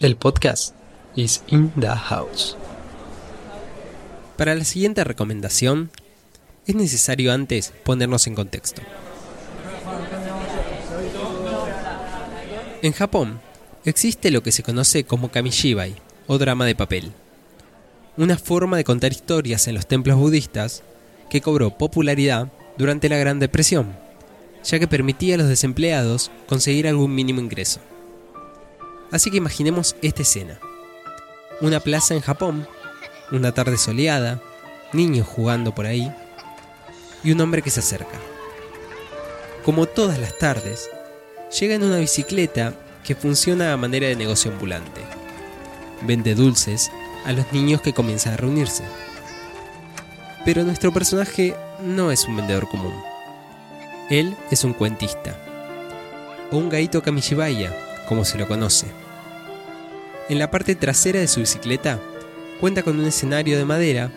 El podcast is in the house. Para la siguiente recomendación, es necesario antes ponernos en contexto. En Japón existe lo que se conoce como kamishibai o drama de papel, una forma de contar historias en los templos budistas que cobró popularidad durante la Gran Depresión, ya que permitía a los desempleados conseguir algún mínimo ingreso. Así que imaginemos esta escena. Una plaza en Japón, una tarde soleada, niños jugando por ahí y un hombre que se acerca. Como todas las tardes, llega en una bicicleta que funciona a manera de negocio ambulante. Vende dulces a los niños que comienzan a reunirse. Pero nuestro personaje no es un vendedor común. Él es un cuentista, o un gaito kamishibaya, como se lo conoce. En la parte trasera de su bicicleta cuenta con un escenario de madera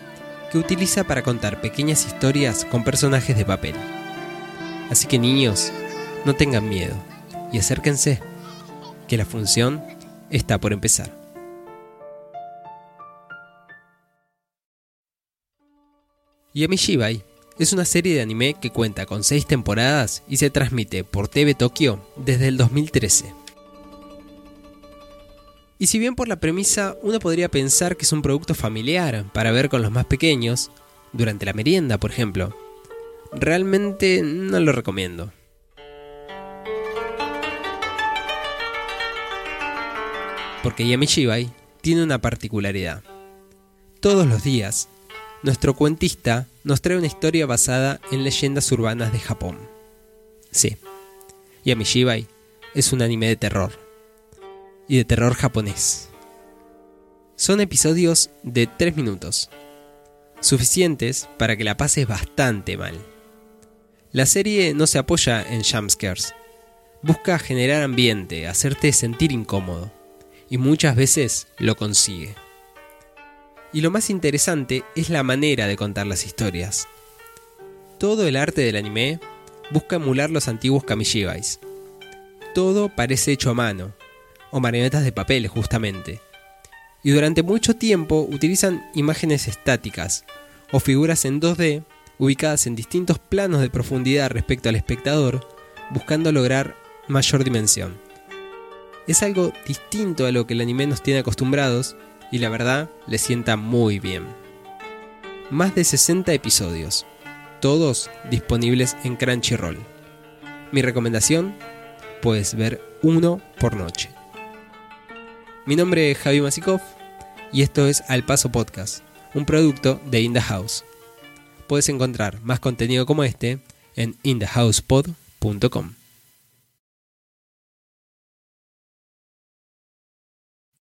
que utiliza para contar pequeñas historias con personajes de papel. Así que niños, no tengan miedo y acérquense, que la función está por empezar. Yamishibai es una serie de anime que cuenta con 6 temporadas y se transmite por TV Tokyo desde el 2013. Y si bien por la premisa uno podría pensar que es un producto familiar para ver con los más pequeños, durante la merienda por ejemplo, realmente no lo recomiendo. Porque Yamishibai tiene una particularidad. Todos los días, nuestro cuentista nos trae una historia basada en leyendas urbanas de Japón. Sí, Yamishibai es un anime de terror. Y de terror japonés. Son episodios de 3 minutos, suficientes para que la pases bastante mal. La serie no se apoya en jumpscares, busca generar ambiente, hacerte sentir incómodo, y muchas veces lo consigue. Y lo más interesante es la manera de contar las historias. Todo el arte del anime busca emular los antiguos kamishibais. Todo parece hecho a mano, o marionetas de papel justamente. Y durante mucho tiempo utilizan imágenes estáticas, o figuras en 2D ubicadas en distintos planos de profundidad respecto al espectador, buscando lograr mayor dimensión. Es algo distinto a lo que el anime nos tiene acostumbrados y la verdad le sienta muy bien. Más de 60 episodios, todos disponibles en Crunchyroll. Mi recomendación, puedes ver uno por noche. Mi nombre es Javi Masikov y esto es Al Paso Podcast, un producto de In The House. Puedes encontrar más contenido como este en inthehousepod.com.